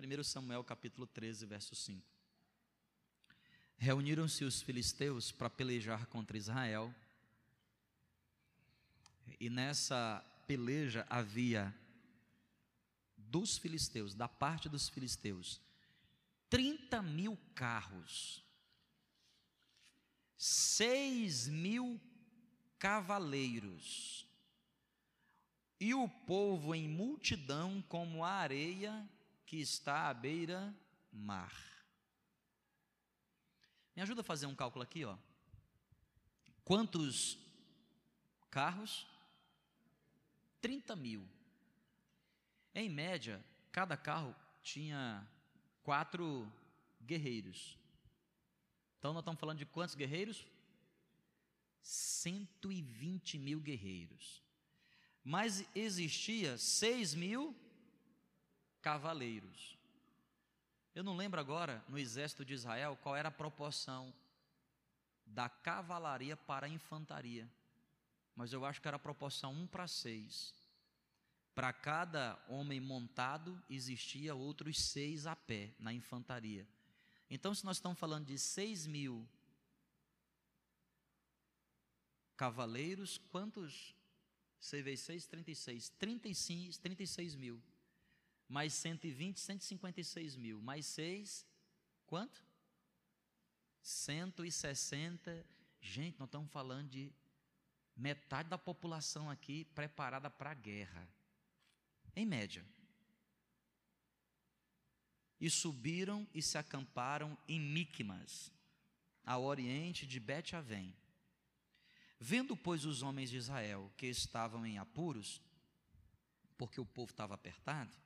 1 Samuel capítulo 13, verso 5. Reuniram-se os filisteus para pelejar contra Israel. E nessa peleja havia dos filisteus, da parte dos filisteus, 30 mil carros, 6 mil cavaleiros, e o povo em multidão como a areia que está à beira-mar. Me ajuda a fazer um cálculo aqui, ó. Quantos carros? 30 mil. Em média, cada carro tinha quatro guerreiros. Então nós estamos falando de quantos guerreiros? 120 mil guerreiros. Mas existia 6 mil cavaleiros. Eu não lembro agora, no exército de Israel, qual era a proporção da cavalaria para a infantaria. Mas eu acho que era a proporção 1 para 6. Para cada homem montado, existia outros seis a pé na infantaria. Então, se nós estamos falando de 6 mil cavaleiros, quantos? 6 vezes 6, 36. 35, 36 mil mais 120, 156 mil, mais 6, quanto? 160. Gente, nós estamos falando de metade da população aqui preparada para a guerra, em média. E subiram e se acamparam em Micmas, ao oriente de Bet-Avém. Vendo, pois, os homens de Israel que estavam em apuros, porque o povo estava apertado,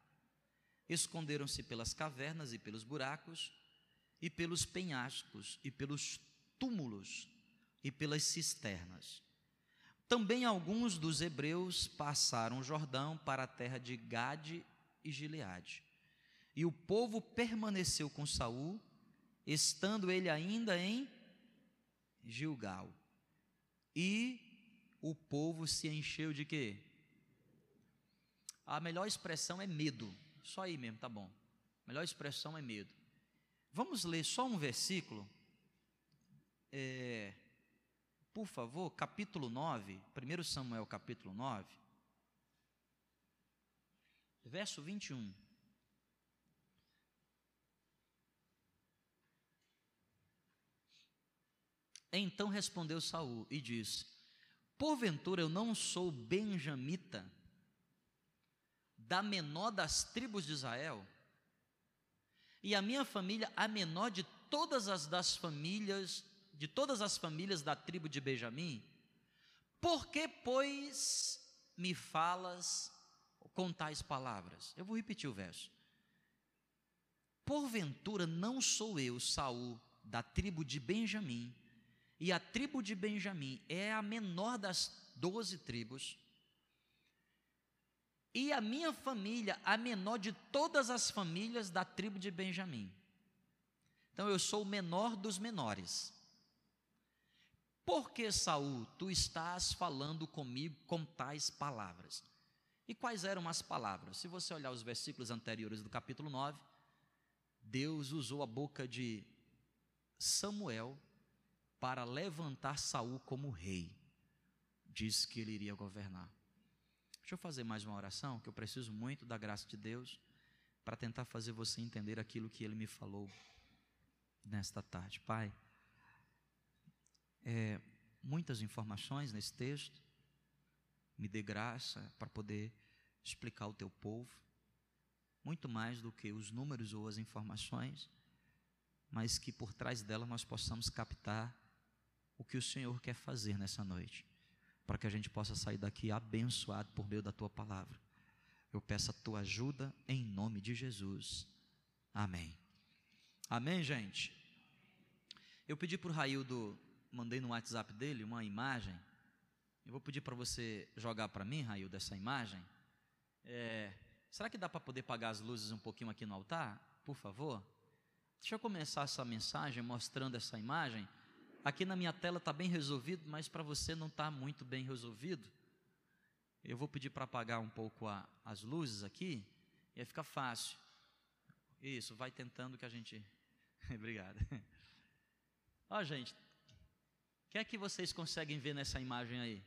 esconderam-se pelas cavernas e pelos buracos, e pelos penhascos, e pelos túmulos, e pelas cisternas. Também alguns dos hebreus passaram o Jordão para a terra de Gade e Gileade. E o povo permaneceu com Saul, estando ele ainda em Gilgal. E o povo se encheu de quê? A melhor expressão é medo. Só aí mesmo, tá bom. melhor expressão é medo. Vamos ler só um versículo. É, por favor, capítulo 9, 1 Samuel capítulo 9, verso 21. Então respondeu Saul e disse: Porventura eu não sou benjamita, da menor das tribos de Israel, e a minha família a menor de todas as das famílias, de todas as famílias da tribo de Benjamim, por que, pois, me falas com tais palavras? Eu vou repetir o verso. Porventura não sou eu, Saul, da tribo de Benjamim, e a tribo de Benjamim é a menor das doze tribos, e a minha família, a menor de todas as famílias da tribo de Benjamim. Então eu sou o menor dos menores. Por que, Saul, tu estás falando comigo com tais palavras? E quais eram as palavras? Se você olhar os versículos anteriores do capítulo 9, Deus usou a boca de Samuel para levantar Saul como rei. Disse que ele iria governar. Deixa eu fazer mais uma oração, que eu preciso muito da graça de Deus para tentar fazer você entender aquilo que Ele me falou nesta tarde. Pai, é, muitas informações nesse texto, me dê graça para poder explicar o teu povo, muito mais do que os números ou as informações, mas que por trás dela nós possamos captar o que o Senhor quer fazer nessa noite para que a gente possa sair daqui abençoado por meio da tua palavra. Eu peço a tua ajuda em nome de Jesus. Amém. Amém, gente? Eu pedi para o Raildo, mandei no WhatsApp dele uma imagem. Eu vou pedir para você jogar para mim, Raildo, essa imagem. É, será que dá para poder pagar as luzes um pouquinho aqui no altar? Por favor. Deixa eu começar essa mensagem mostrando essa imagem Aqui na minha tela está bem resolvido, mas para você não está muito bem resolvido. Eu vou pedir para apagar um pouco a, as luzes aqui, e aí fica fácil. Isso, vai tentando que a gente. Obrigado. Ó, gente, o que é que vocês conseguem ver nessa imagem aí?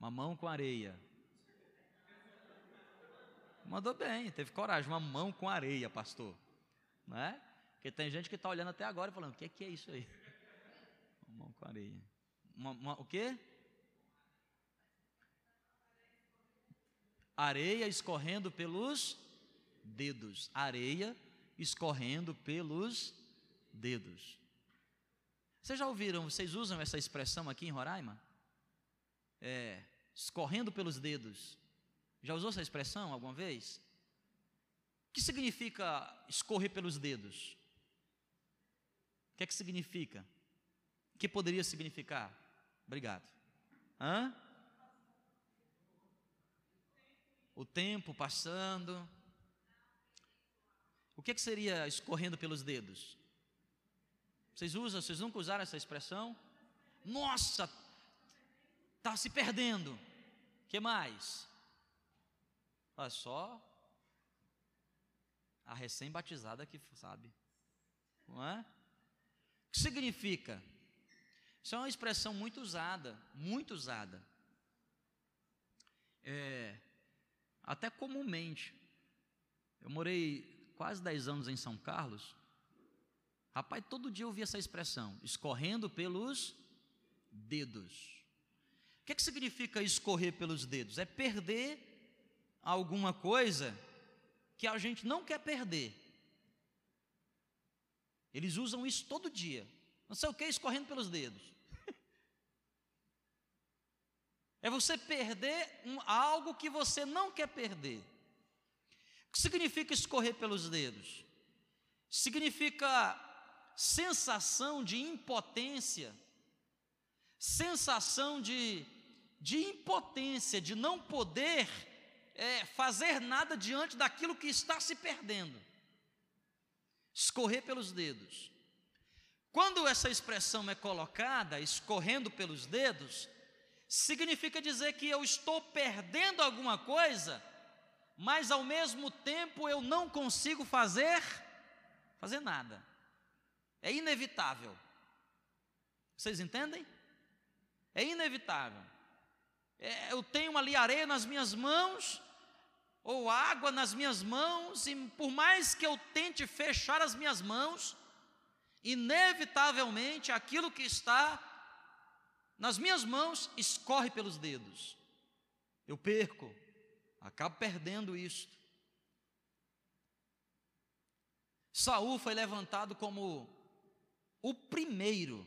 Uma mão com areia. Mandou bem, teve coragem, uma mão com areia, pastor. Não é? Porque tem gente que está olhando até agora e falando: o que é, que é isso aí? Uma mão com areia. Uma, uma, o quê? Areia escorrendo pelos dedos. Areia escorrendo pelos dedos. Vocês já ouviram, vocês usam essa expressão aqui em Roraima? É, escorrendo pelos dedos. Já usou essa expressão alguma vez? O que significa escorrer pelos dedos? O que é que significa? O que poderia significar? Obrigado. Hã? O tempo passando. O que, é que seria escorrendo pelos dedos? Vocês usam, vocês nunca usaram essa expressão? Nossa, está se perdendo. que mais? Olha só a recém-batizada que sabe, não é? O que significa? Isso é uma expressão muito usada, muito usada. É, até comumente. Eu morei quase 10 anos em São Carlos Rapaz, todo dia eu ouvia essa expressão, escorrendo pelos dedos. O que, é que significa escorrer pelos dedos? É perder alguma coisa que a gente não quer perder. Eles usam isso todo dia. Não sei o que, escorrendo pelos dedos. É você perder um, algo que você não quer perder. O que significa escorrer pelos dedos? Significa sensação de impotência, sensação de, de impotência, de não poder é, fazer nada diante daquilo que está se perdendo. Escorrer pelos dedos. Quando essa expressão é colocada, escorrendo pelos dedos, significa dizer que eu estou perdendo alguma coisa, mas ao mesmo tempo eu não consigo fazer fazer nada. É inevitável. Vocês entendem? É inevitável. É, eu tenho ali areia nas minhas mãos, ou água nas minhas mãos, e por mais que eu tente fechar as minhas mãos, inevitavelmente aquilo que está nas minhas mãos escorre pelos dedos. Eu perco, acabo perdendo isto. Saul foi levantado como o primeiro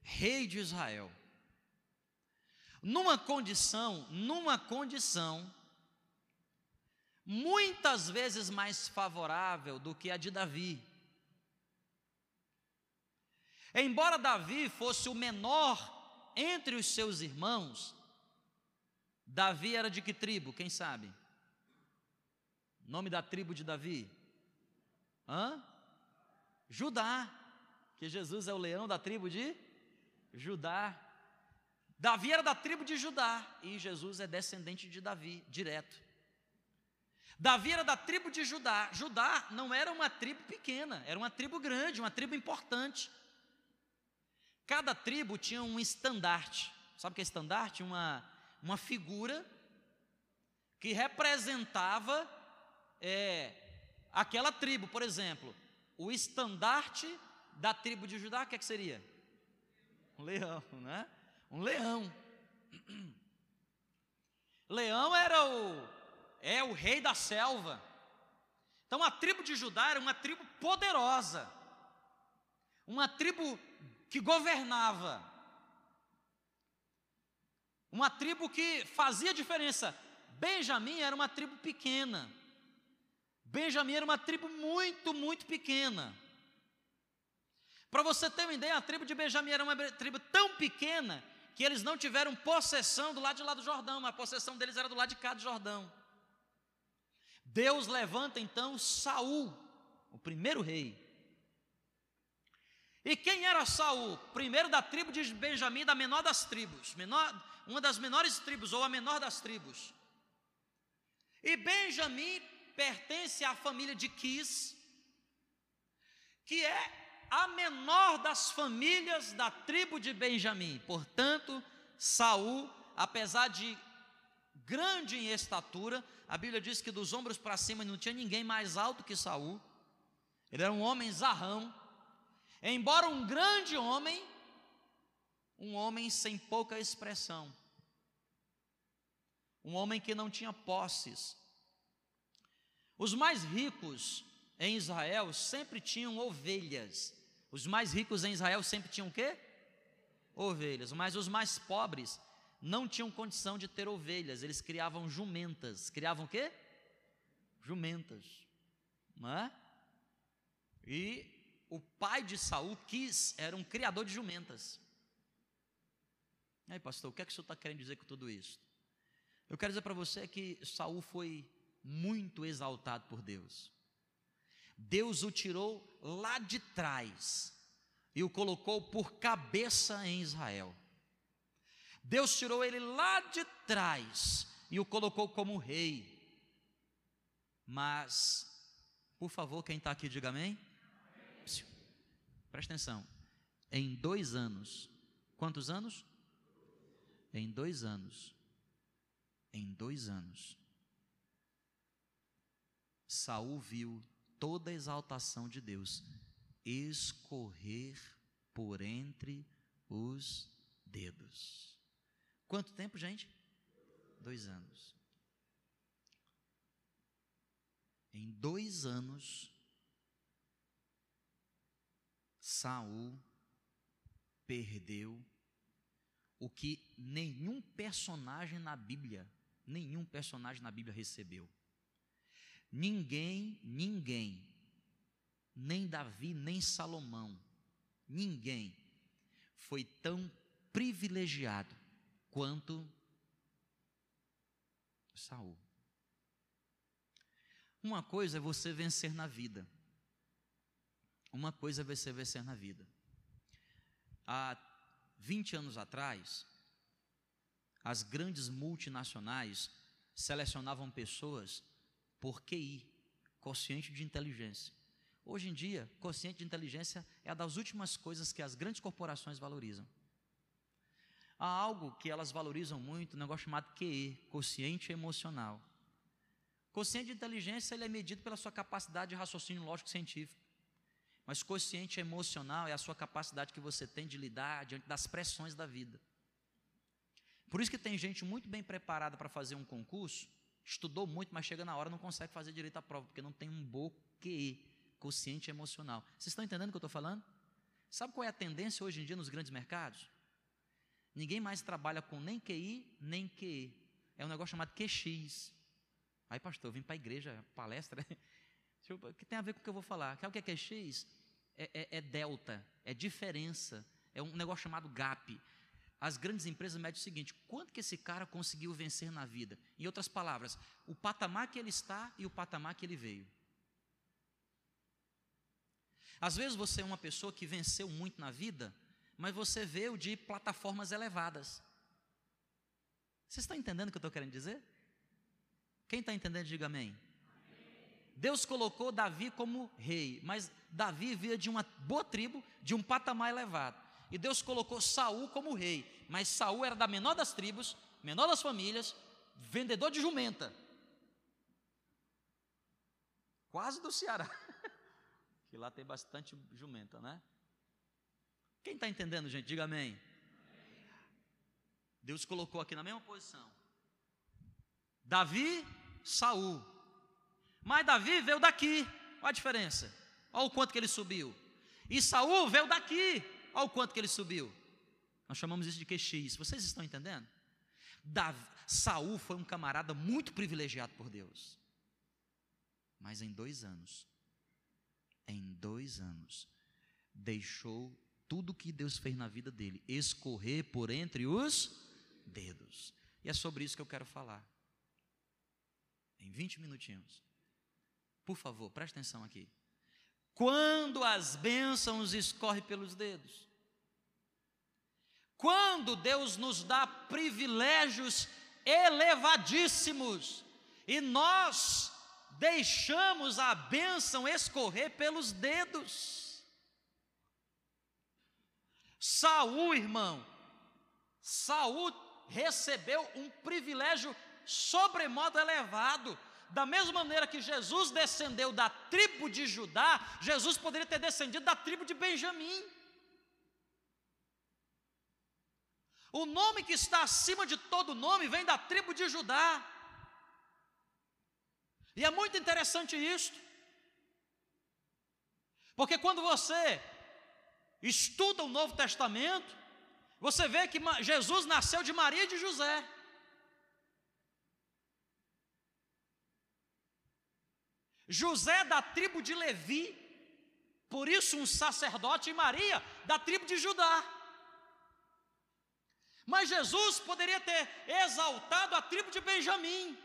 rei de Israel, numa condição, numa condição muitas vezes mais favorável do que a de Davi. Embora Davi fosse o menor entre os seus irmãos, Davi era de que tribo? Quem sabe? Nome da tribo de Davi? Hã? Judá que Jesus é o leão da tribo de Judá. Davi era da tribo de Judá e Jesus é descendente de Davi, direto. Davi era da tribo de Judá. Judá não era uma tribo pequena, era uma tribo grande, uma tribo importante. Cada tribo tinha um estandarte. Sabe o que é estandarte? Uma, uma figura que representava é, aquela tribo. Por exemplo, o estandarte da tribo de Judá, o que, é que seria? Um leão, né? Um leão. Leão era o é o rei da selva. Então a tribo de Judá era uma tribo poderosa. Uma tribo que governava. Uma tribo que fazia diferença. Benjamim era uma tribo pequena. Benjamim era uma tribo muito, muito pequena. Para você ter uma ideia, a tribo de Benjamim era uma tribo tão pequena que eles não tiveram possessão do lado de lá do Jordão, a possessão deles era do lado de cá do Jordão. Deus levanta então Saul, o primeiro rei. E quem era Saul? Primeiro da tribo de Benjamim, da menor das tribos, menor, uma das menores tribos, ou a menor das tribos. E Benjamim pertence à família de Quis, que é a menor das famílias da tribo de Benjamim. Portanto, Saul, apesar de grande em estatura, a Bíblia diz que dos ombros para cima não tinha ninguém mais alto que Saul. Ele era um homem zarrão. Embora um grande homem, um homem sem pouca expressão. Um homem que não tinha posses. Os mais ricos em Israel sempre tinham ovelhas. Os mais ricos em Israel sempre tinham o quê? Ovelhas. Mas os mais pobres não tinham condição de ter ovelhas, eles criavam jumentas. Criavam o quê? Jumentas. Não é? E o pai de Saul quis, era um criador de jumentas. Aí, pastor, o que é que o senhor está querendo dizer com tudo isso? Eu quero dizer para você que Saul foi muito exaltado por Deus. Deus o tirou lá de trás e o colocou por cabeça em Israel. Deus tirou ele lá de trás e o colocou como rei. Mas, por favor, quem está aqui, diga amém. Presta atenção. Em dois anos, quantos anos? Em dois anos, em dois anos, Saul viu toda exaltação de Deus escorrer por entre os dedos. Quanto tempo, gente? Dois anos. Em dois anos, Saul perdeu o que nenhum personagem na Bíblia, nenhum personagem na Bíblia recebeu. Ninguém, ninguém, nem Davi, nem Salomão, ninguém foi tão privilegiado quanto Saul. Uma coisa é você vencer na vida. Uma coisa é você vencer na vida. Há 20 anos atrás, as grandes multinacionais selecionavam pessoas por QI, quociente de inteligência. Hoje em dia, quociente de inteligência é a das últimas coisas que as grandes corporações valorizam. Há algo que elas valorizam muito, um negócio chamado QE, quociente emocional. Quociente de inteligência ele é medido pela sua capacidade de raciocínio lógico científico. Mas quociente emocional é a sua capacidade que você tem de lidar diante das pressões da vida. Por isso que tem gente muito bem preparada para fazer um concurso, estudou muito, mas chega na hora não consegue fazer direito à prova, porque não tem um bom QE, quociente emocional. Vocês estão entendendo o que eu estou falando? Sabe qual é a tendência hoje em dia nos grandes mercados? Ninguém mais trabalha com nem QI, nem QE. É um negócio chamado QX. Aí, pastor, eu vim para a igreja, palestra. O que tem a ver com o que eu vou falar? Sabe o que é QX? É, é, é delta, é diferença, é um negócio chamado gap. As grandes empresas medem o seguinte: quanto que esse cara conseguiu vencer na vida? Em outras palavras, o patamar que ele está e o patamar que ele veio. Às vezes você é uma pessoa que venceu muito na vida, mas você veio de plataformas elevadas. Vocês estão entendendo o que eu estou querendo dizer? Quem está entendendo, diga amém. Deus colocou Davi como rei, mas Davi via de uma boa tribo, de um patamar elevado. E Deus colocou Saul como rei, mas Saul era da menor das tribos, menor das famílias, vendedor de jumenta. Quase do Ceará. que lá tem bastante jumenta, né? Quem está entendendo, gente? Diga amém. Deus colocou aqui na mesma posição. Davi, Saul. Mas Davi veio daqui. Olha a diferença. Olha o quanto que ele subiu. E Saul veio daqui. Olha o quanto que ele subiu. Nós chamamos isso de QX. Vocês estão entendendo? Davi, Saul foi um camarada muito privilegiado por Deus. Mas em dois anos, em dois anos, deixou tudo que Deus fez na vida dele escorrer por entre os dedos. E é sobre isso que eu quero falar. Em 20 minutinhos. Por favor, preste atenção aqui. Quando as bênçãos escorrem pelos dedos. Quando Deus nos dá privilégios elevadíssimos e nós deixamos a bênção escorrer pelos dedos. Saul, irmão, Saul recebeu um privilégio sobremodo elevado. Da mesma maneira que Jesus descendeu da tribo de Judá, Jesus poderia ter descendido da tribo de Benjamim. O nome que está acima de todo nome vem da tribo de Judá. E é muito interessante isto. Porque quando você estuda o Novo Testamento, você vê que Jesus nasceu de Maria e de José. José da tribo de Levi, por isso um sacerdote, e Maria da tribo de Judá. Mas Jesus poderia ter exaltado a tribo de Benjamim.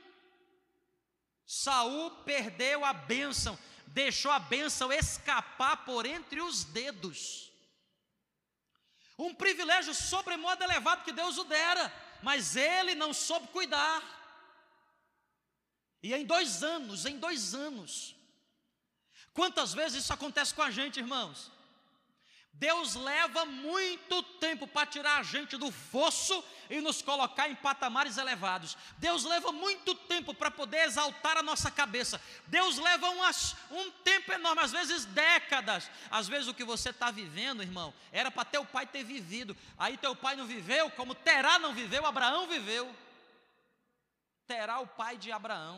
Saul perdeu a bênção, deixou a bênção escapar por entre os dedos. Um privilégio sobremodo elevado que Deus o dera, mas ele não soube cuidar. E em dois anos, em dois anos, quantas vezes isso acontece com a gente, irmãos? Deus leva muito tempo para tirar a gente do fosso e nos colocar em patamares elevados. Deus leva muito tempo para poder exaltar a nossa cabeça. Deus leva umas, um tempo enorme, às vezes décadas. Às vezes o que você está vivendo, irmão, era para teu pai ter vivido. Aí teu pai não viveu, como Terá não viveu, Abraão viveu. Terá o pai de Abraão.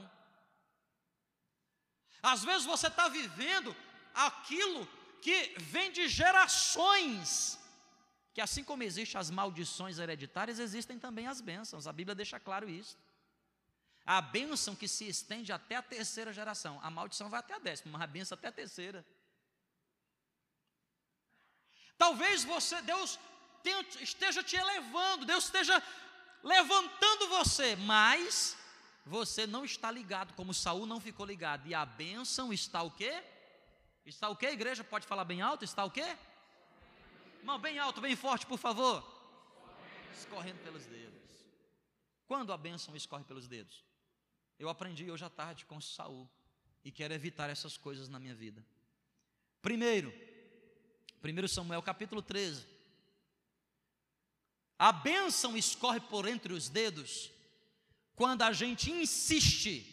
Às vezes você está vivendo aquilo que vem de gerações, que assim como existem as maldições hereditárias, existem também as bênçãos, a Bíblia deixa claro isso. A bênção que se estende até a terceira geração, a maldição vai até a décima, mas a bênção até a terceira. Talvez você, Deus esteja te elevando, Deus esteja levantando você, mas você não está ligado, como Saul não ficou ligado. E a bênção está o quê? Está o quê, igreja? Pode falar bem alto? Está o quê? Irmão, bem alto, bem forte, por favor. Escorrendo pelos dedos. Quando a bênção escorre pelos dedos? Eu aprendi hoje à tarde com Saul e quero evitar essas coisas na minha vida. Primeiro, 1 Samuel capítulo 13. A bênção escorre por entre os dedos quando a gente insiste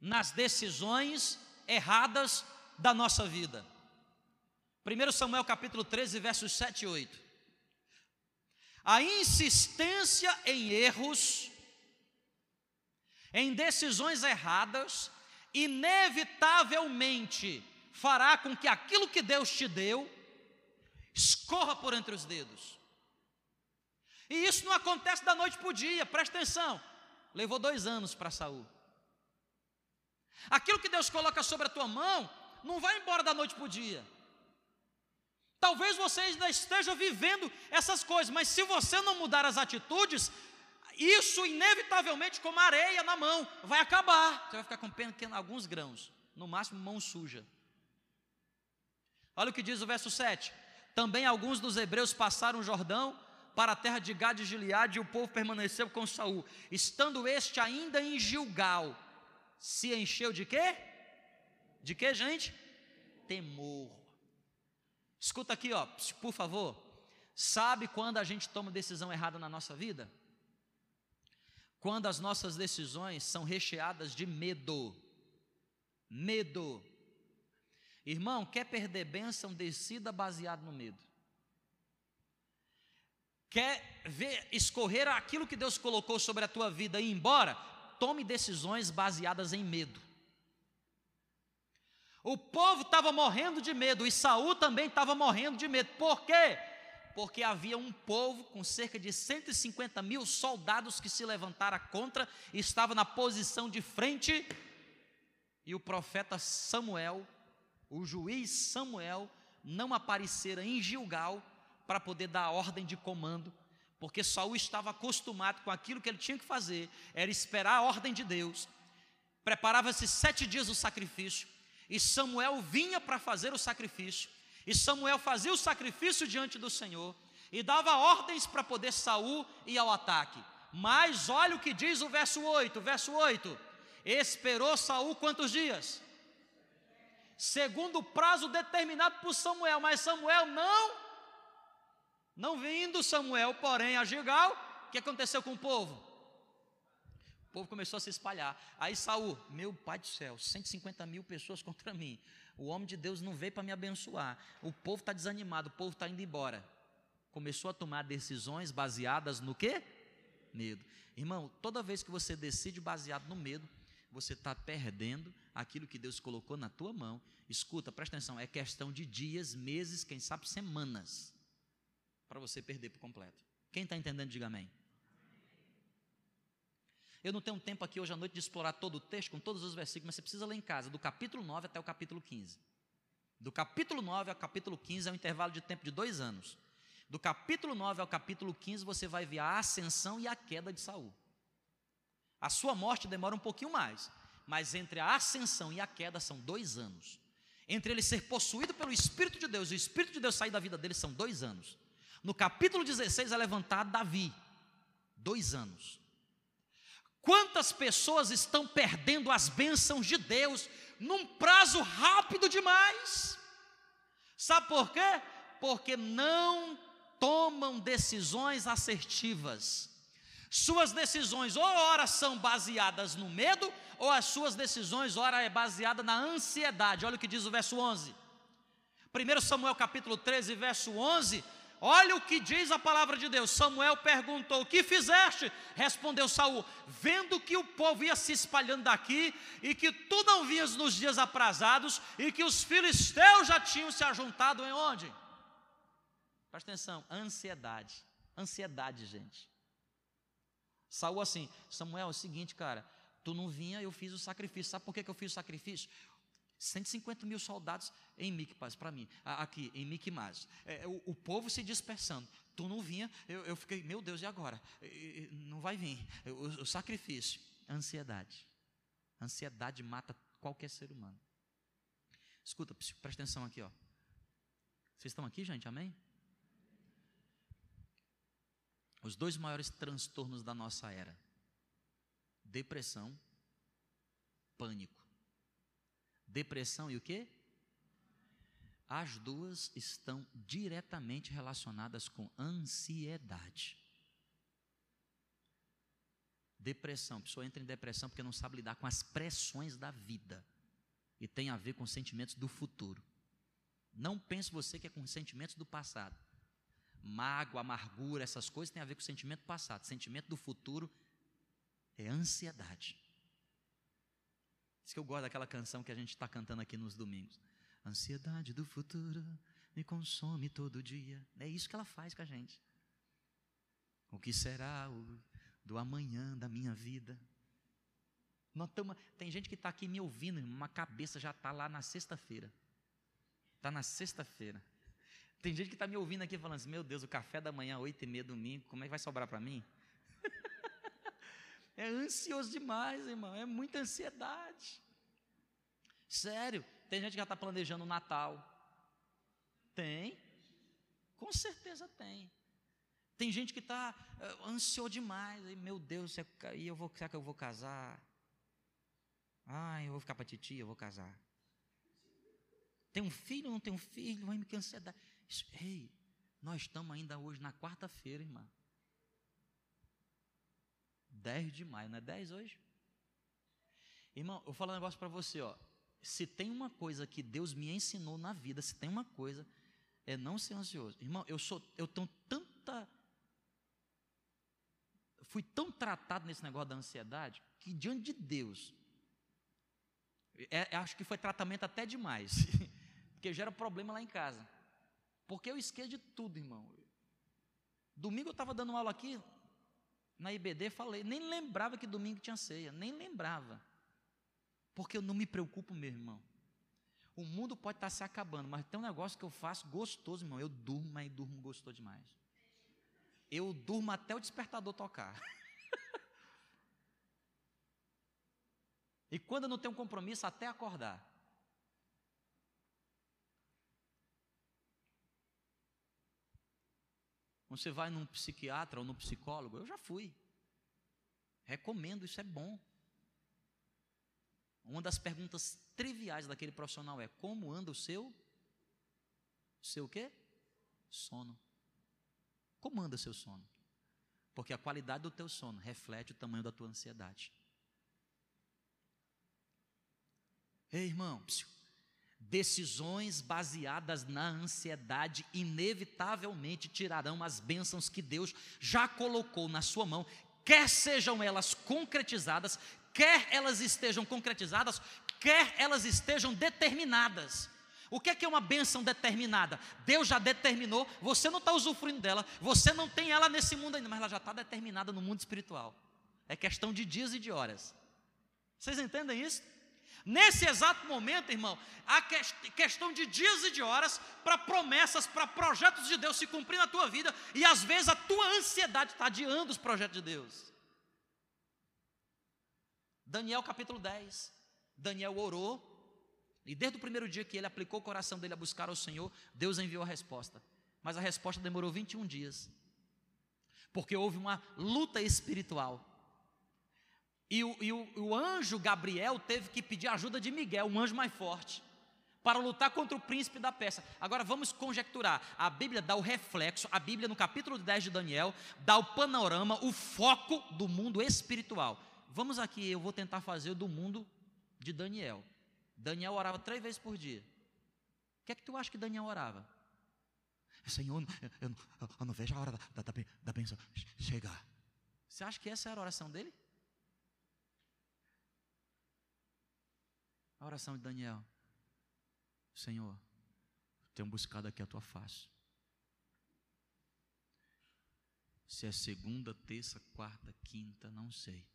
nas decisões erradas da nossa vida. 1 Samuel capítulo 13, versos 7 e 8. A insistência em erros, em decisões erradas, inevitavelmente fará com que aquilo que Deus te deu escorra por entre os dedos. E isso não acontece da noite para o dia, presta atenção levou dois anos para Saul. Aquilo que Deus coloca sobre a tua mão não vai embora da noite para o dia. Talvez você ainda esteja vivendo essas coisas, mas se você não mudar as atitudes, isso inevitavelmente, como areia na mão, vai acabar. Você vai ficar com pequeno, alguns grãos, no máximo mão suja. Olha o que diz o verso 7. Também alguns dos hebreus passaram o Jordão para a terra de Gade e Gileade, e o povo permaneceu com Saul. Estando este ainda em Gilgal, se encheu de quê? De quê, gente? Temor. Escuta aqui, ó, por favor. Sabe quando a gente toma decisão errada na nossa vida? Quando as nossas decisões são recheadas de medo. Medo. Irmão, quer perder bênção? Decida baseado no medo quer ver escorrer aquilo que Deus colocou sobre a tua vida e ir embora, tome decisões baseadas em medo. O povo estava morrendo de medo e Saul também estava morrendo de medo. Por quê? Porque havia um povo com cerca de 150 mil soldados que se levantaram contra estava na posição de frente. E o profeta Samuel, o juiz Samuel, não aparecera em Gilgal para poder dar ordem de comando, porque Saul estava acostumado com aquilo que ele tinha que fazer, era esperar a ordem de Deus. Preparava-se sete dias o sacrifício, e Samuel vinha para fazer o sacrifício, e Samuel fazia o sacrifício diante do Senhor, e dava ordens para poder Saul ir ao ataque. Mas olha o que diz o verso 8, verso 8. Esperou Saul quantos dias? Segundo o prazo determinado por Samuel, mas Samuel não não vindo Samuel, porém, a Gilgal, o que aconteceu com o povo? O povo começou a se espalhar. Aí Saul, meu pai do céu, 150 mil pessoas contra mim. O homem de Deus não veio para me abençoar. O povo está desanimado, o povo está indo embora. Começou a tomar decisões baseadas no quê? Medo. Irmão, toda vez que você decide baseado no medo, você está perdendo aquilo que Deus colocou na tua mão. Escuta, presta atenção, é questão de dias, meses, quem sabe semanas, para você perder por completo. Quem está entendendo, diga amém. Eu não tenho tempo aqui hoje à noite de explorar todo o texto, com todos os versículos, mas você precisa ler em casa, do capítulo 9 até o capítulo 15. Do capítulo 9 ao capítulo 15 é um intervalo de tempo de dois anos. Do capítulo 9 ao capítulo 15, você vai ver a ascensão e a queda de Saul. A sua morte demora um pouquinho mais, mas entre a ascensão e a queda são dois anos. Entre ele ser possuído pelo Espírito de Deus e o Espírito de Deus sair da vida dele são dois anos. No capítulo 16 é levantado Davi, dois anos. Quantas pessoas estão perdendo as bênçãos de Deus num prazo rápido demais? Sabe por quê? Porque não tomam decisões assertivas. Suas decisões, ou ora são baseadas no medo, ou as suas decisões, ora é baseada na ansiedade. Olha o que diz o verso 11. 1 Samuel capítulo 13, verso 11, Olha o que diz a palavra de Deus. Samuel perguntou: "O que fizeste?" Respondeu Saul: "Vendo que o povo ia se espalhando daqui e que tu não vinhas nos dias aprazados e que os filisteus já tinham se ajuntado em onde?" Presta atenção, ansiedade. Ansiedade, gente. Saul assim, Samuel, é o seguinte, cara, tu não vinha, eu fiz o sacrifício. Sabe por que, que eu fiz o sacrifício? 150 mil soldados em Micmas, para mim, aqui em Micmas. É, o, o, povo se dispersando. Tu não vinha, eu, eu fiquei, meu Deus, e agora? Não vai vir. O, o sacrifício. Ansiedade. Ansiedade mata qualquer ser humano. Escuta, presta atenção aqui, ó. Vocês estão aqui, gente? Amém? Os dois maiores transtornos da nossa era: depressão, pânico. Depressão e o quê? As duas estão diretamente relacionadas com ansiedade. Depressão, a pessoa entra em depressão porque não sabe lidar com as pressões da vida e tem a ver com sentimentos do futuro. Não pense você que é com sentimentos do passado. Mágoa, amargura, essas coisas têm a ver com sentimento passado. Sentimento do futuro é ansiedade. Isso que eu gosto daquela canção que a gente está cantando aqui nos domingos. Ansiedade do futuro me consome todo dia. É isso que ela faz com a gente. O que será o, do amanhã da minha vida? Tamo, tem gente que está aqui me ouvindo, uma cabeça já está lá na sexta-feira. Está na sexta-feira. Tem gente que está me ouvindo aqui falando assim: Meu Deus, o café da manhã, oito e meia domingo, como é que vai sobrar para mim? É ansioso demais, irmão. É muita ansiedade. Sério. Tem gente que já está planejando o Natal. Tem. Com certeza tem. Tem gente que está uh, ansioso demais. E, meu Deus, e eu vou, será que eu vou casar? Ah, eu vou ficar para titia, eu vou casar. Tem um filho ou não tem um filho? Me que ansiedade. Ei, nós estamos ainda hoje na quarta-feira, irmão. 10 de maio, não é 10 hoje? Irmão, eu falar um negócio para você, ó. Se tem uma coisa que Deus me ensinou na vida, se tem uma coisa, é não ser ansioso. Irmão, eu sou, eu tenho tanta fui tão tratado nesse negócio da ansiedade que diante de Deus, é, acho que foi tratamento até demais, porque gera problema lá em casa. Porque eu esqueço de tudo, irmão. Domingo eu estava dando aula aqui, na IBD, falei, nem lembrava que domingo tinha ceia, nem lembrava. Porque eu não me preocupo mesmo, irmão. O mundo pode estar se acabando, mas tem um negócio que eu faço gostoso, irmão. Eu durmo, mas durmo gostoso demais. Eu durmo até o despertador tocar. e quando eu não tenho compromisso, até acordar. Você vai num psiquiatra ou num psicólogo? Eu já fui. Recomendo, isso é bom. Uma das perguntas triviais daquele profissional é: como anda o seu? Seu quê? Sono. Como anda seu sono? Porque a qualidade do teu sono reflete o tamanho da tua ansiedade. Ei, irmão, decisões baseadas na ansiedade inevitavelmente tirarão as bênçãos que Deus já colocou na sua mão, quer sejam elas concretizadas, quer elas estejam concretizadas, quer elas estejam determinadas. O que é, que é uma bênção determinada? Deus já determinou, você não está usufruindo dela, você não tem ela nesse mundo ainda, mas ela já está determinada no mundo espiritual. É questão de dias e de horas. Vocês entendem isso? Nesse exato momento, irmão, há questão de dias e de horas para promessas, para projetos de Deus se cumprir na tua vida, e às vezes a tua ansiedade está adiando os projetos de Deus. Daniel capítulo 10. Daniel orou, e desde o primeiro dia que ele aplicou o coração dele a buscar ao Senhor, Deus enviou a resposta. Mas a resposta demorou 21 dias, porque houve uma luta espiritual. E o, e o, o anjo Gabriel teve que pedir ajuda de Miguel, um anjo mais forte, para lutar contra o príncipe da peça. Agora vamos conjecturar. A Bíblia dá o reflexo, a Bíblia no capítulo 10 de Daniel dá o panorama, o foco do mundo espiritual. Vamos aqui, eu vou tentar fazer do mundo de Daniel. Daniel orava três vezes por dia. O que é que tu acha que Daniel orava? Senhor, eu, eu, eu não vejo a hora da, da, da chegar. Você acha que essa era a oração dele? A oração de Daniel. Senhor, tenho buscado aqui a tua face. Se é segunda, terça, quarta, quinta, não sei.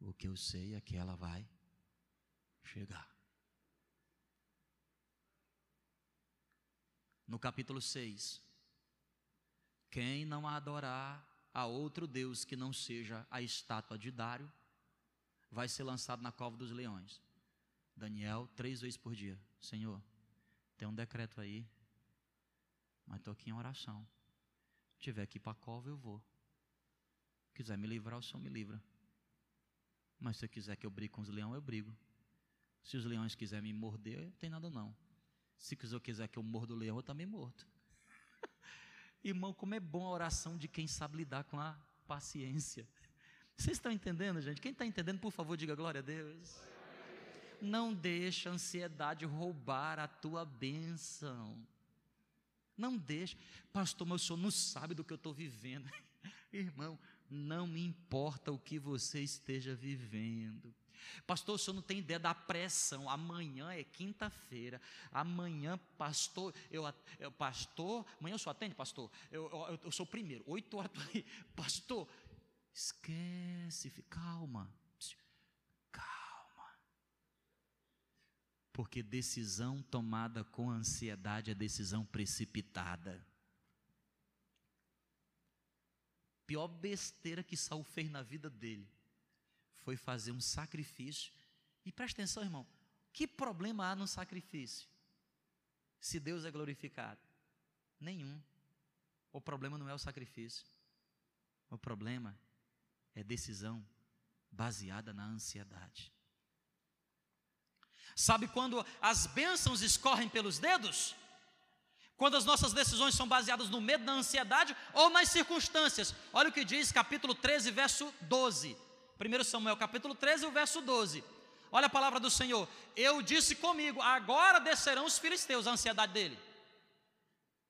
O que eu sei é que ela vai chegar. No capítulo 6, quem não adorar a outro Deus que não seja a estátua de Dário, vai ser lançado na cova dos leões. Daniel, três vezes por dia. Senhor, tem um decreto aí, mas estou aqui em oração. Se tiver ir para a cova, eu vou. Se quiser me livrar, o Senhor me livra. Mas se você quiser que eu brigue com os leões, eu brigo. Se os leões quiserem me morder, tem nada não. Se eu quiser que eu morda o leão, eu também morto. Irmão, como é bom a oração de quem sabe lidar com a paciência. Vocês estão entendendo, gente? Quem está entendendo, por favor, diga glória a Deus. Não deixa a ansiedade roubar a tua bênção. Não deixa. Pastor, mas o senhor não sabe do que eu estou vivendo. Irmão, não me importa o que você esteja vivendo. Pastor, o senhor não tem ideia da pressão. Amanhã é quinta-feira. Amanhã, pastor, eu, eu, pastor, amanhã eu só atende, pastor. Eu, eu, eu sou o primeiro, oito horas. Pastor, esquece. Calma. Porque decisão tomada com ansiedade é decisão precipitada. Pior besteira que Saul fez na vida dele foi fazer um sacrifício. E preste atenção, irmão, que problema há no sacrifício? Se Deus é glorificado? Nenhum. O problema não é o sacrifício. O problema é decisão baseada na ansiedade. Sabe quando as bênçãos escorrem pelos dedos? Quando as nossas decisões são baseadas no medo, na ansiedade ou nas circunstâncias. Olha o que diz capítulo 13, verso 12. 1 Samuel capítulo 13, o verso 12. Olha a palavra do Senhor. Eu disse comigo, agora descerão os filisteus, a ansiedade dele.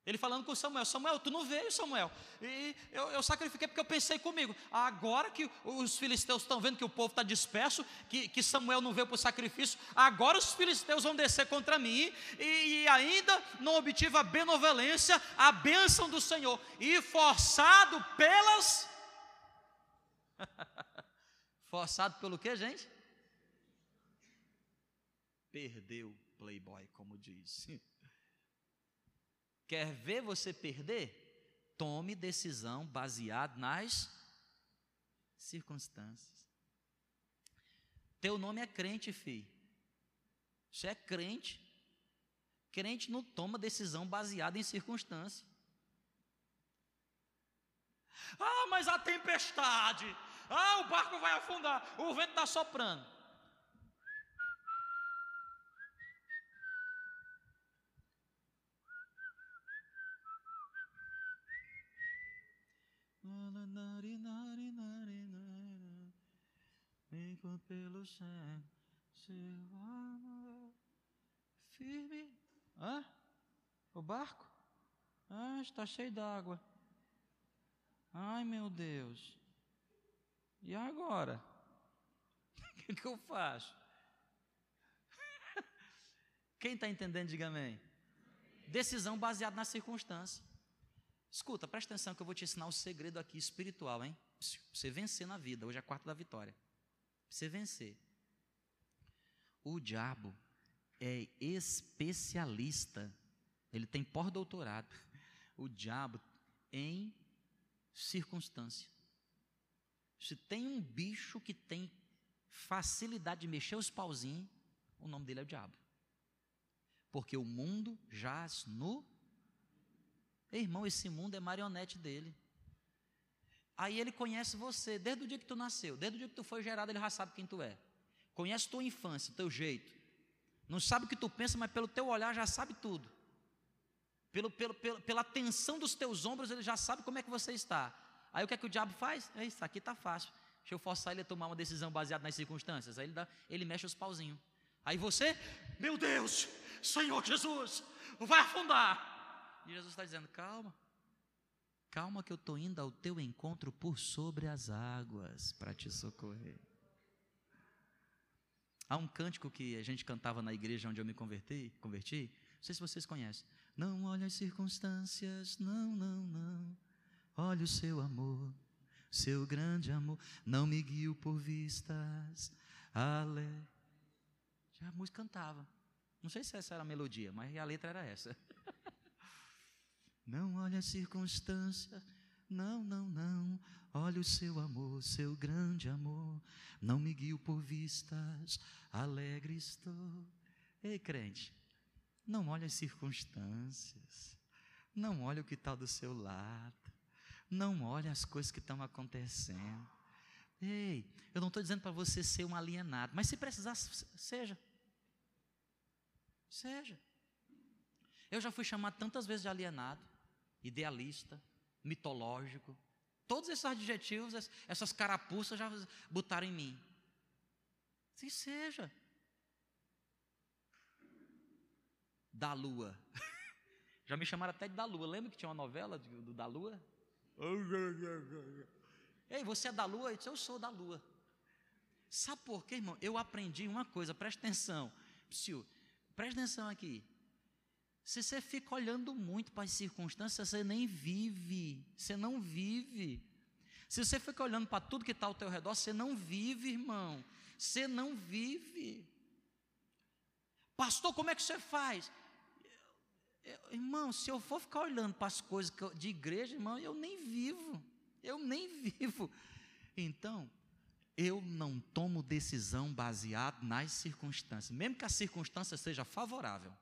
Ele falando com Samuel, Samuel, tu não veio, Samuel. E eu, eu sacrifiquei porque eu pensei comigo. Agora que os filisteus estão vendo que o povo está disperso, que, que Samuel não veio para o sacrifício, agora os filisteus vão descer contra mim, e, e ainda não obtive a benevolência, a bênção do Senhor. E forçado pelas. Forçado pelo que, gente? Perdeu playboy, como diz. Quer ver você perder? Tome decisão baseada nas circunstâncias. Teu nome é crente, filho. Você é crente. Crente não toma decisão baseada em circunstância. Ah, mas a tempestade. Ah, o barco vai afundar. O vento está soprando. Enquanto pelo céu seu amor firme. Hã? O barco? Ah, está cheio d'água. Ai, meu Deus. E agora? O que, que eu faço? Quem está entendendo, diga amém. Decisão baseada na circunstância. Escuta, presta atenção que eu vou te ensinar o um segredo aqui espiritual, hein? Você vencer na vida. Hoje é a quarta da vitória. Você vencer. O diabo é especialista. Ele tem pós-doutorado. O diabo em circunstância. Se tem um bicho que tem facilidade de mexer os pauzinhos, o nome dele é o diabo. Porque o mundo jaz no Irmão, esse mundo é marionete dele. Aí ele conhece você desde o dia que tu nasceu, desde o dia que tu foi gerado, ele já sabe quem tu é. Conhece tua infância, teu jeito. Não sabe o que tu pensa, mas pelo teu olhar já sabe tudo. Pelo, pelo, pelo, pela tensão dos teus ombros, ele já sabe como é que você está. Aí o que é que o diabo faz? É isso aqui está fácil. Deixa eu forçar ele a tomar uma decisão baseada nas circunstâncias. Aí ele, dá, ele mexe os pauzinhos. Aí você, meu Deus, Senhor Jesus, vai afundar. E Jesus está dizendo: calma, calma, que eu estou indo ao teu encontro por sobre as águas para te socorrer. Há um cântico que a gente cantava na igreja onde eu me converti, converti, não sei se vocês conhecem. Não olhe as circunstâncias, não, não, não. Olhe o seu amor, seu grande amor. Não me guio por vistas. Ale. Já a música cantava. Não sei se essa era a melodia, mas a letra era essa. Não olhe as circunstâncias, não, não, não. Olha o seu amor, seu grande amor. Não me guio por vistas, alegre estou. Ei, crente, não olhe as circunstâncias. Não olhe o que está do seu lado. Não olhe as coisas que estão acontecendo. Ei, eu não estou dizendo para você ser um alienado, mas se precisar, seja. Seja. Eu já fui chamado tantas vezes de alienado idealista, mitológico. Todos esses adjetivos, essas carapuças já botaram em mim. Se seja. Da Lua. Já me chamaram até de da Lua. Lembra que tinha uma novela do, da Lua? Ei, você é da Lua? Eu disse, eu sou da Lua. Sabe por quê, irmão? Eu aprendi uma coisa, presta atenção. Psiu, presta atenção aqui. Se você fica olhando muito para as circunstâncias, você nem vive, você não vive. Se você fica olhando para tudo que está ao teu redor, você não vive, irmão. Você não vive. Pastor, como é que você faz? Eu, irmão, se eu for ficar olhando para as coisas de igreja, irmão, eu nem vivo. Eu nem vivo. Então, eu não tomo decisão baseada nas circunstâncias, mesmo que a circunstância seja favorável.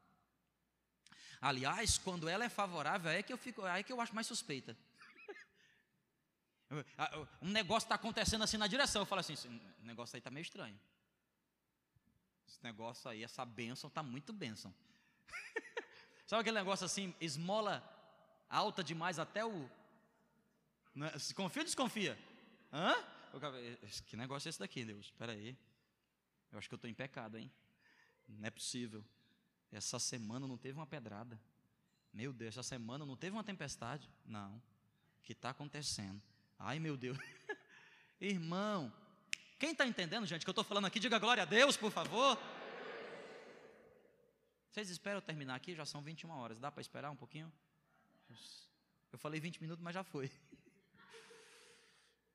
Aliás, quando ela é favorável, é que eu fico, é que eu acho mais suspeita. um negócio está acontecendo assim na direção, eu falo assim, esse negócio aí está meio estranho. Esse negócio aí, essa bênção está muito bênção. Sabe aquele negócio assim, esmola alta demais até o. Né? Se confia ou desconfia? Hã? Que negócio é esse daqui, Deus? Espera aí. Eu acho que eu estou em pecado, hein? Não é possível. Essa semana não teve uma pedrada. Meu Deus, essa semana não teve uma tempestade. Não. O que está acontecendo? Ai, meu Deus. Irmão, quem está entendendo, gente, que eu estou falando aqui, diga glória a Deus, por favor. Vocês esperam eu terminar aqui? Já são 21 horas. Dá para esperar um pouquinho? Eu falei 20 minutos, mas já foi.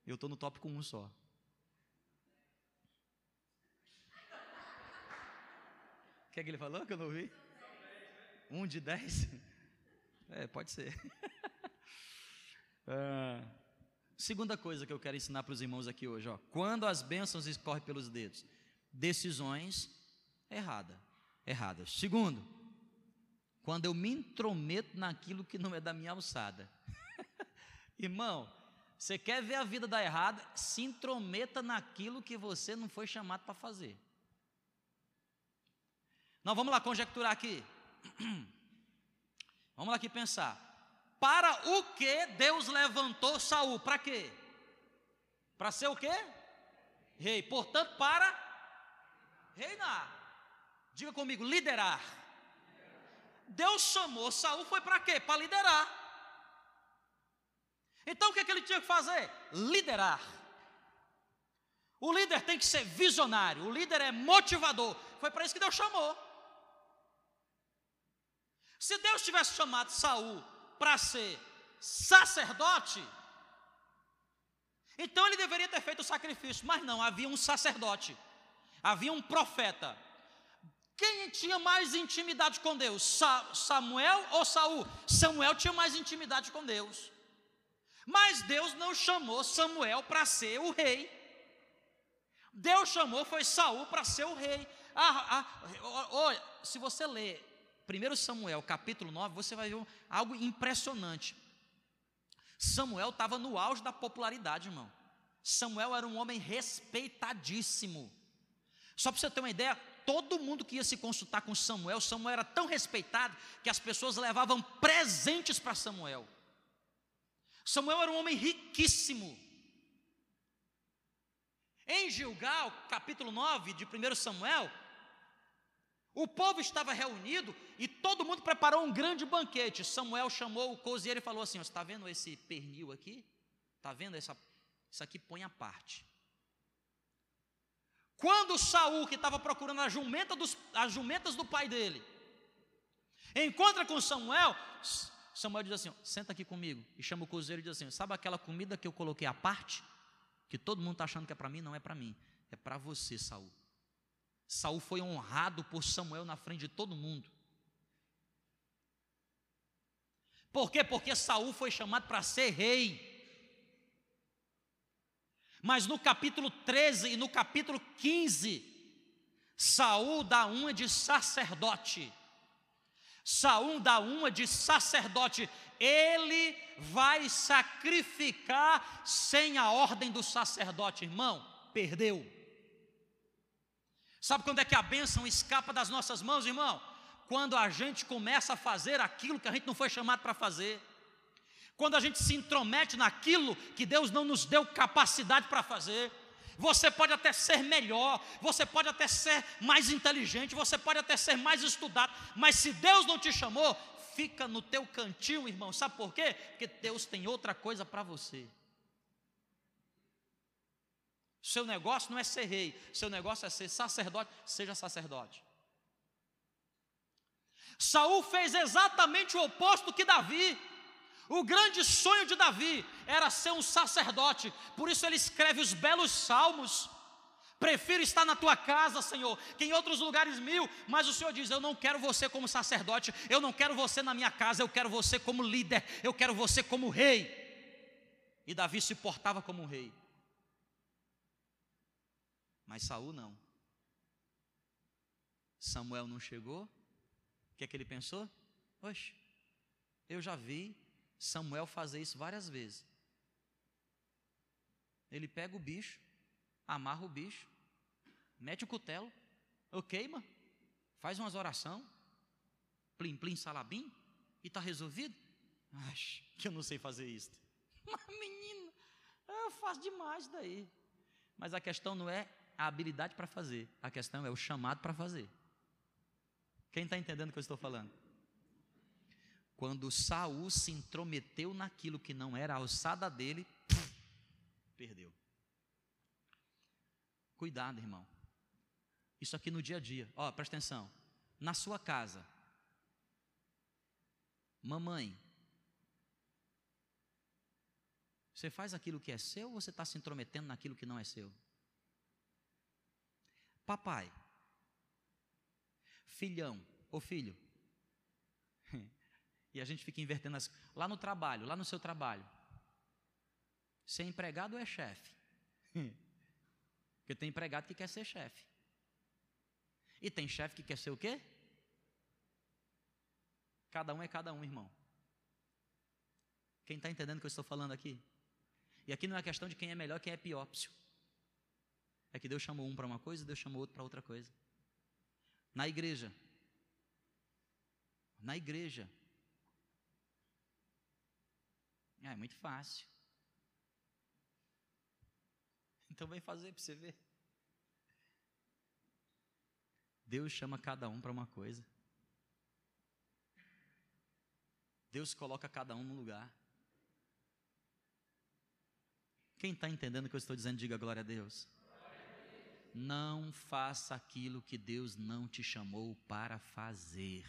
Eu estou no tópico 1 só. Que é que ele falou que eu não ouvi? Um de dez? É, pode ser. ah, segunda coisa que eu quero ensinar para os irmãos aqui hoje, ó. Quando as bênçãos escorrem pelos dedos, decisões erradas, erradas. Segundo, quando eu me intrometo naquilo que não é da minha alçada. Irmão, você quer ver a vida dar errado? Se intrometa naquilo que você não foi chamado para fazer. Nós vamos lá conjecturar aqui. Vamos lá aqui pensar. Para o que Deus levantou Saul? Para quê? Para ser o quê? Rei. Portanto, para reinar. Diga comigo, liderar. Deus chamou Saul foi para quê? Para liderar. Então o que, é que ele tinha que fazer? Liderar. O líder tem que ser visionário, o líder é motivador. Foi para isso que Deus chamou. Se Deus tivesse chamado Saul para ser sacerdote, então ele deveria ter feito o sacrifício, mas não, havia um sacerdote, havia um profeta. Quem tinha mais intimidade com Deus? Sa Samuel ou Saul? Samuel tinha mais intimidade com Deus. Mas Deus não chamou Samuel para ser o rei. Deus chamou foi Saul para ser o rei. Ah, ah, se você ler 1 Samuel capítulo 9, você vai ver algo impressionante. Samuel estava no auge da popularidade, irmão. Samuel era um homem respeitadíssimo. Só para você ter uma ideia, todo mundo que ia se consultar com Samuel, Samuel era tão respeitado que as pessoas levavam presentes para Samuel. Samuel era um homem riquíssimo. Em Gilgal, capítulo 9 de 1 Samuel, o povo estava reunido e todo mundo preparou um grande banquete. Samuel chamou o cozinheiro e falou assim: está vendo esse pernil aqui? Está vendo essa? Isso aqui põe a parte. Quando Saul, que estava procurando a jumenta dos, as jumentas do pai dele, encontra com Samuel, Samuel diz assim: Senta aqui comigo. E chama o cozinheiro e diz assim: Sabe aquela comida que eu coloquei à parte? Que todo mundo está achando que é para mim? Não é para mim, é para você, Saul. Saul foi honrado por Samuel na frente de todo mundo. Por quê? Porque Saul foi chamado para ser rei. Mas no capítulo 13 e no capítulo 15, Saul dá uma de sacerdote. Saul dá uma de sacerdote. Ele vai sacrificar sem a ordem do sacerdote, irmão. Perdeu. Sabe quando é que a bênção escapa das nossas mãos, irmão? Quando a gente começa a fazer aquilo que a gente não foi chamado para fazer. Quando a gente se intromete naquilo que Deus não nos deu capacidade para fazer. Você pode até ser melhor, você pode até ser mais inteligente, você pode até ser mais estudado, mas se Deus não te chamou, fica no teu cantinho, irmão. Sabe por quê? Porque Deus tem outra coisa para você. Seu negócio não é ser rei, seu negócio é ser sacerdote, seja sacerdote. Saul fez exatamente o oposto que Davi. O grande sonho de Davi era ser um sacerdote, por isso ele escreve os belos salmos. Prefiro estar na tua casa, Senhor, que em outros lugares mil, mas o Senhor diz: Eu não quero você como sacerdote, eu não quero você na minha casa, eu quero você como líder, eu quero você como rei. E Davi se portava como um rei. Mas Saul não. Samuel não chegou. O que é que ele pensou? Oxe, eu já vi Samuel fazer isso várias vezes. Ele pega o bicho, amarra o bicho, mete o cutelo, eu queima, faz umas oração, plim plim salabim, e está resolvido? Acho que eu não sei fazer isso. Mas menino, eu faço demais daí. Mas a questão não é a habilidade para fazer, a questão é o chamado para fazer. Quem está entendendo o que eu estou falando? Quando Saul se intrometeu naquilo que não era a alçada dele, perdeu. Cuidado, irmão. Isso aqui no dia a dia. Ó, presta atenção. Na sua casa, mamãe, você faz aquilo que é seu ou você está se intrometendo naquilo que não é seu? Papai, filhão ou filho. e a gente fica invertendo as lá no trabalho, lá no seu trabalho. Ser empregado ou é chefe? Porque tem empregado que quer ser chefe. E tem chefe que quer ser o quê? Cada um é cada um, irmão. Quem está entendendo o que eu estou falando aqui? E aqui não é questão de quem é melhor, quem é pior. É que Deus chamou um para uma coisa e Deus chamou outro para outra coisa. Na igreja. Na igreja. Ah, é muito fácil. Então vem fazer para você ver. Deus chama cada um para uma coisa. Deus coloca cada um no lugar. Quem está entendendo o que eu estou dizendo, diga glória a Deus. Não faça aquilo que Deus não te chamou para fazer.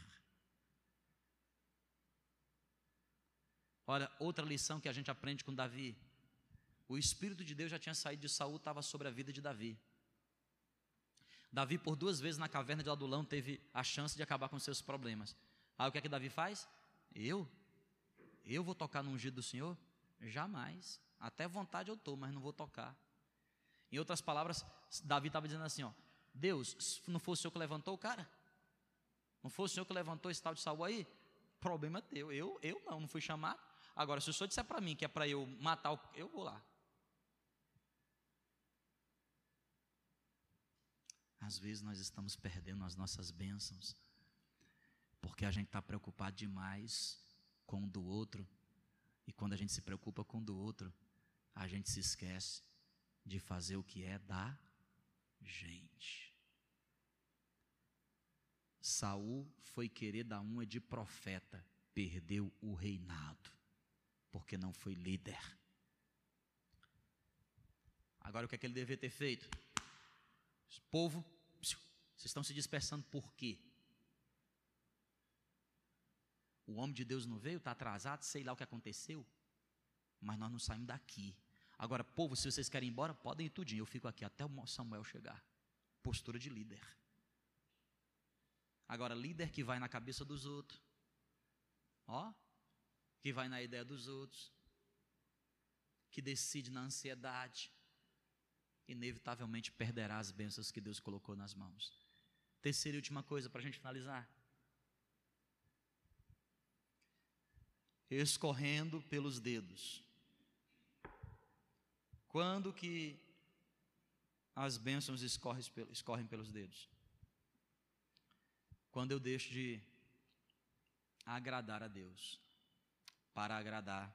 Olha, outra lição que a gente aprende com Davi. O Espírito de Deus já tinha saído de Saul, estava sobre a vida de Davi. Davi, por duas vezes na caverna de Adulão, teve a chance de acabar com seus problemas. Aí o que é que Davi faz? Eu? Eu vou tocar no ungido do Senhor? Jamais. Até vontade eu estou, mas não vou tocar. Em outras palavras, Davi estava dizendo assim: ó, Deus, não foi o Senhor que levantou o cara? Não foi o Senhor que levantou esse tal de Saul aí? Problema teu. Eu, eu não, não fui chamado. Agora, se o Senhor disser para mim que é para eu matar, o, eu vou lá. Às vezes nós estamos perdendo as nossas bênçãos, porque a gente está preocupado demais com o do outro, e quando a gente se preocupa com o do outro, a gente se esquece de fazer o que é da gente. Saul foi querer dar uma de profeta, perdeu o reinado, porque não foi líder. Agora o que é que ele deveria ter feito? O povo, vocês estão se dispersando por quê? O homem de Deus não veio, está atrasado, sei lá o que aconteceu, mas nós não saímos daqui. Agora, povo, se vocês querem ir embora, podem ir tudinho. Eu fico aqui até o Samuel chegar. Postura de líder. Agora, líder que vai na cabeça dos outros. Ó, que vai na ideia dos outros. Que decide na ansiedade. Inevitavelmente perderá as bênçãos que Deus colocou nas mãos. Terceira e última coisa para a gente finalizar. Escorrendo pelos dedos. Quando que as bênçãos escorrem pelos dedos? Quando eu deixo de agradar a Deus para agradar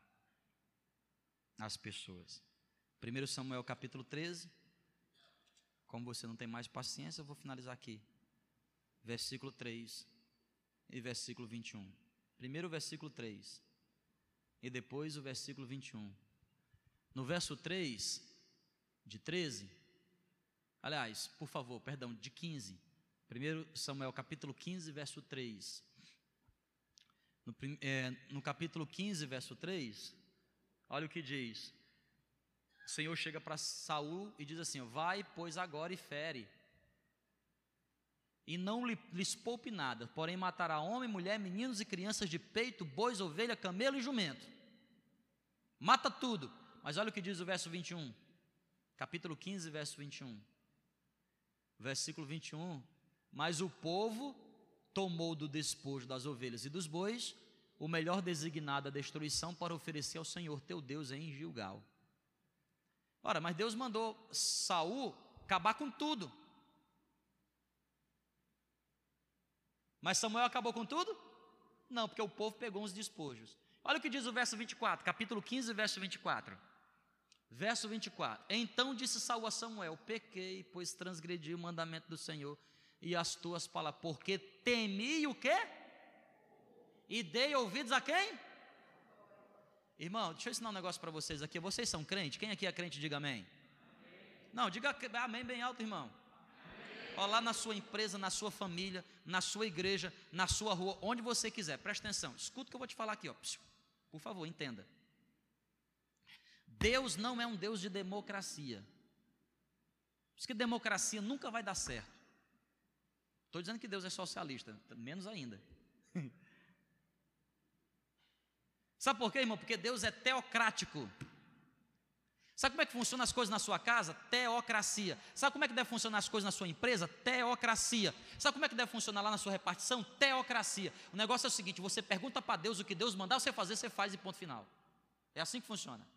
as pessoas. 1 Samuel capítulo 13. Como você não tem mais paciência, eu vou finalizar aqui. Versículo 3 e versículo 21. Primeiro o versículo 3 e depois o versículo 21. No verso 3, de 13, aliás, por favor, perdão, de 15. 1 Samuel capítulo 15, verso 3. No, é, no capítulo 15, verso 3, olha o que diz. O Senhor chega para Saul e diz assim: Vai, pois agora e fere. E não lhes poupe nada, porém matará homem, mulher, meninos e crianças de peito, bois, ovelha, camelo e jumento. Mata tudo, mas olha o que diz o verso 21. Capítulo 15, verso 21. Versículo 21. Mas o povo tomou do despojo das ovelhas e dos bois o melhor designado à destruição para oferecer ao Senhor teu Deus em Gilgal. Ora, mas Deus mandou Saul acabar com tudo. Mas Samuel acabou com tudo? Não, porque o povo pegou os despojos. Olha o que diz o verso 24, capítulo 15, verso 24. Verso 24: Então disse Saul a Samuel: Pequei, pois transgredi o mandamento do Senhor e as tuas palavras, porque temi o quê? E dei ouvidos a quem? Irmão, deixa eu ensinar um negócio para vocês aqui. Vocês são crentes? Quem aqui é crente, diga amém. amém. Não, diga amém bem alto, irmão. Ó, lá na sua empresa, na sua família, na sua igreja, na sua rua, onde você quiser, presta atenção. Escuta o que eu vou te falar aqui, ó. Por favor, entenda. Deus não é um Deus de democracia. Por isso que democracia nunca vai dar certo. Estou dizendo que Deus é socialista, menos ainda. Sabe por quê, irmão? Porque Deus é teocrático. Sabe como é que funcionam as coisas na sua casa? Teocracia. Sabe como é que deve funcionar as coisas na sua empresa? Teocracia. Sabe como é que deve funcionar lá na sua repartição? Teocracia. O negócio é o seguinte: você pergunta para Deus o que Deus mandar você fazer, você faz e ponto final. É assim que funciona.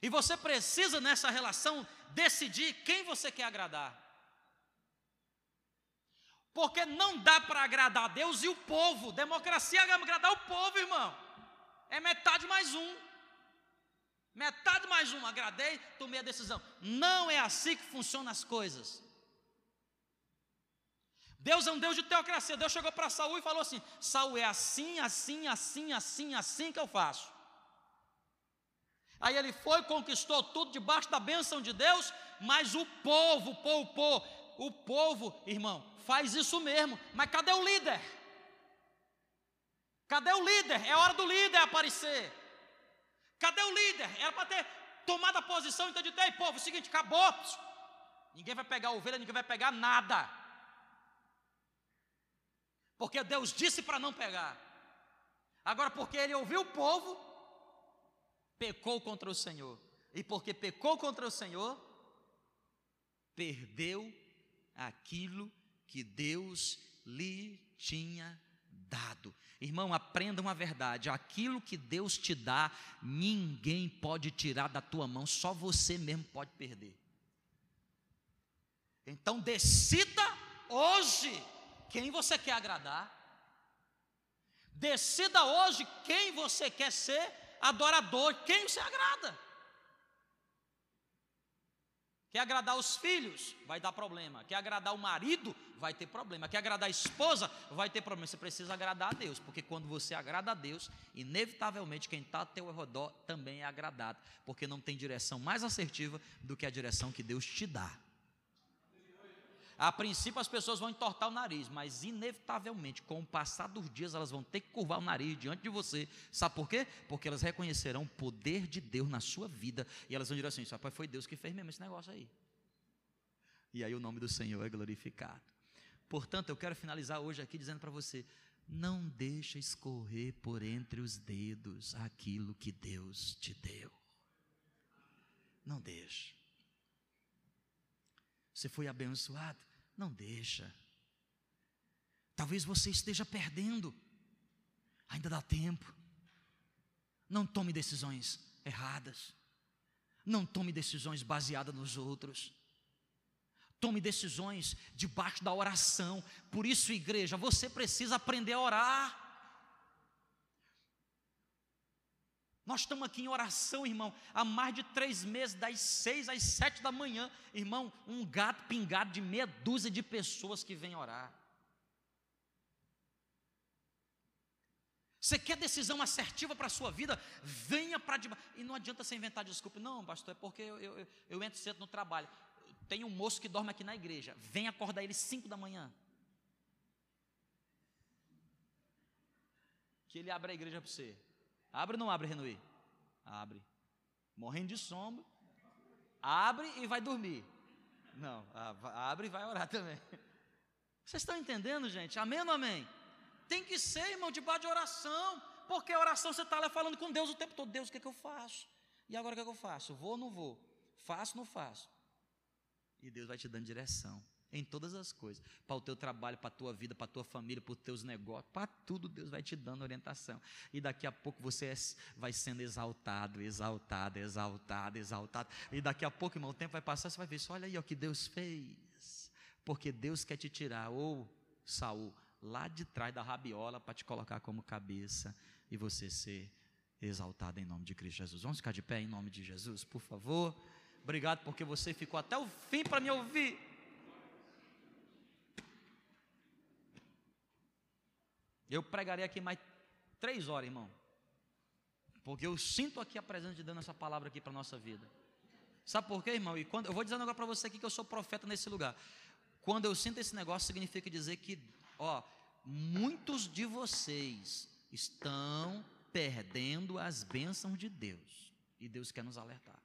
E você precisa nessa relação decidir quem você quer agradar. Porque não dá para agradar Deus e o povo. Democracia é agradar o povo, irmão. É metade mais um. Metade mais um. Agradei, tomei a decisão. Não é assim que funcionam as coisas. Deus é um Deus de teocracia. Deus chegou para Saul e falou assim: Saul é assim, assim, assim, assim, assim que eu faço. Aí ele foi, conquistou tudo debaixo da bênção de Deus, mas o povo poupou. O povo, irmão, faz isso mesmo. Mas cadê o líder? Cadê o líder? É hora do líder aparecer. Cadê o líder? Era para ter tomado a posição, então de ei, povo, é o seguinte, acabou. Ninguém vai pegar ovelha, ninguém vai pegar nada. Porque Deus disse para não pegar. Agora, porque ele ouviu o povo, pecou contra o Senhor. E porque pecou contra o Senhor, perdeu aquilo que Deus lhe tinha dado. Irmão, aprenda uma verdade: aquilo que Deus te dá, ninguém pode tirar da tua mão, só você mesmo pode perder. Então decida hoje quem você quer agradar. Decida hoje quem você quer ser adorador, quem você agrada. Quer agradar os filhos? Vai dar problema. Quer agradar o marido? Vai ter problema. Quer agradar a esposa? Vai ter problema. Você precisa agradar a Deus, porque quando você agrada a Deus, inevitavelmente quem está ao teu redor também é agradado, porque não tem direção mais assertiva do que a direção que Deus te dá. A princípio as pessoas vão entortar o nariz, mas inevitavelmente, com o passar dos dias, elas vão ter que curvar o nariz diante de você. Sabe por quê? Porque elas reconhecerão o poder de Deus na sua vida e elas vão dizer assim: rapaz, foi Deus que fez mesmo esse negócio aí. E aí o nome do Senhor é glorificado. Portanto, eu quero finalizar hoje aqui dizendo para você: não deixa escorrer por entre os dedos aquilo que Deus te deu. Não deixa. Você foi abençoado? Não deixa. Talvez você esteja perdendo. Ainda dá tempo. Não tome decisões erradas. Não tome decisões baseadas nos outros. Tome decisões debaixo da oração. Por isso, igreja, você precisa aprender a orar. Nós estamos aqui em oração, irmão, há mais de três meses, das seis às sete da manhã, irmão, um gato pingado de meia dúzia de pessoas que vêm orar. Você quer decisão assertiva para a sua vida? Venha para debaixo. E não adianta você inventar desculpa. Não, pastor, é porque eu, eu, eu entro cedo no trabalho. Tem um moço que dorme aqui na igreja. Vem acordar ele cinco da manhã. Que ele abre a igreja para você. Abre ou não abre, Renuí? Abre. Morrendo de sombra. Abre e vai dormir. Não, abre e vai orar também. Vocês estão entendendo, gente? Amém ou amém? Tem que ser, irmão, debaixo de oração. Porque a oração você está lá falando com Deus o tempo todo. Deus, o que, é que eu faço? E agora o que, é que eu faço? Vou ou não vou? Faço ou não faço? E Deus vai te dando direção em todas as coisas, para o teu trabalho, para a tua vida, para a tua família, para os teus negócios, para tudo Deus vai te dando orientação. E daqui a pouco você é, vai sendo exaltado, exaltado, exaltado, exaltado. E daqui a pouco, irmão, o tempo vai passar, você vai ver, olha aí o que Deus fez. Porque Deus quer te tirar, ou Saul, lá de trás da rabiola para te colocar como cabeça e você ser exaltado em nome de Cristo Jesus. Vamos ficar de pé em nome de Jesus, por favor. Obrigado porque você ficou até o fim para me ouvir. Eu pregarei aqui mais três horas, irmão. Porque eu sinto aqui a presença de Deus nessa palavra aqui para a nossa vida. Sabe por quê, irmão? E quando, eu vou dizer um negócio para você aqui que eu sou profeta nesse lugar. Quando eu sinto esse negócio, significa dizer que, ó, muitos de vocês estão perdendo as bênçãos de Deus. E Deus quer nos alertar.